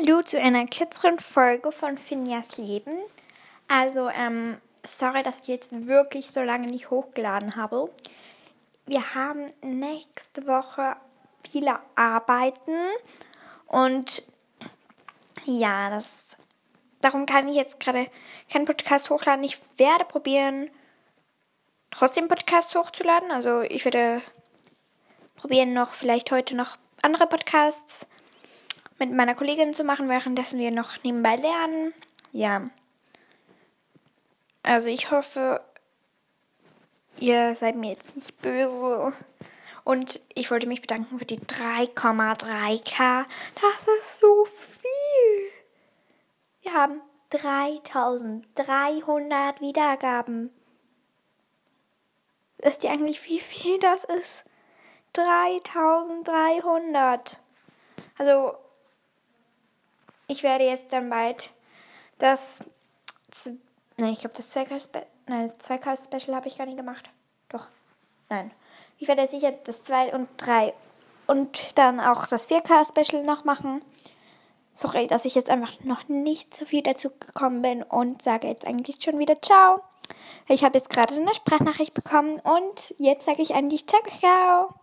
Hallo zu einer kürzeren Folge von Finjas Leben. Also, ähm, sorry, dass ich jetzt wirklich so lange nicht hochgeladen habe. Wir haben nächste Woche viele Arbeiten und ja, das darum kann ich jetzt gerade keinen Podcast hochladen. Ich werde probieren, trotzdem Podcast hochzuladen. Also ich werde probieren noch vielleicht heute noch andere Podcasts mit meiner Kollegin zu machen, währenddessen wir noch nebenbei lernen. Ja. Also ich hoffe, ihr seid mir jetzt nicht böse. Und ich wollte mich bedanken für die 3,3k. Das ist so viel. Wir haben 3300 Wiedergaben. Wisst ihr eigentlich, wie viel das ist? 3300. Also, ich werde jetzt dann bald das. Nein, ich glaube, das 2K-Special habe ich gar nicht gemacht. Doch. Nein. Ich werde sicher das 2 und 3 und dann auch das 4K-Special noch machen. Sorry, dass ich jetzt einfach noch nicht so viel dazu gekommen bin und sage jetzt eigentlich schon wieder Ciao. Ich habe jetzt gerade eine Sprachnachricht bekommen und jetzt sage ich eigentlich Ciao, ciao.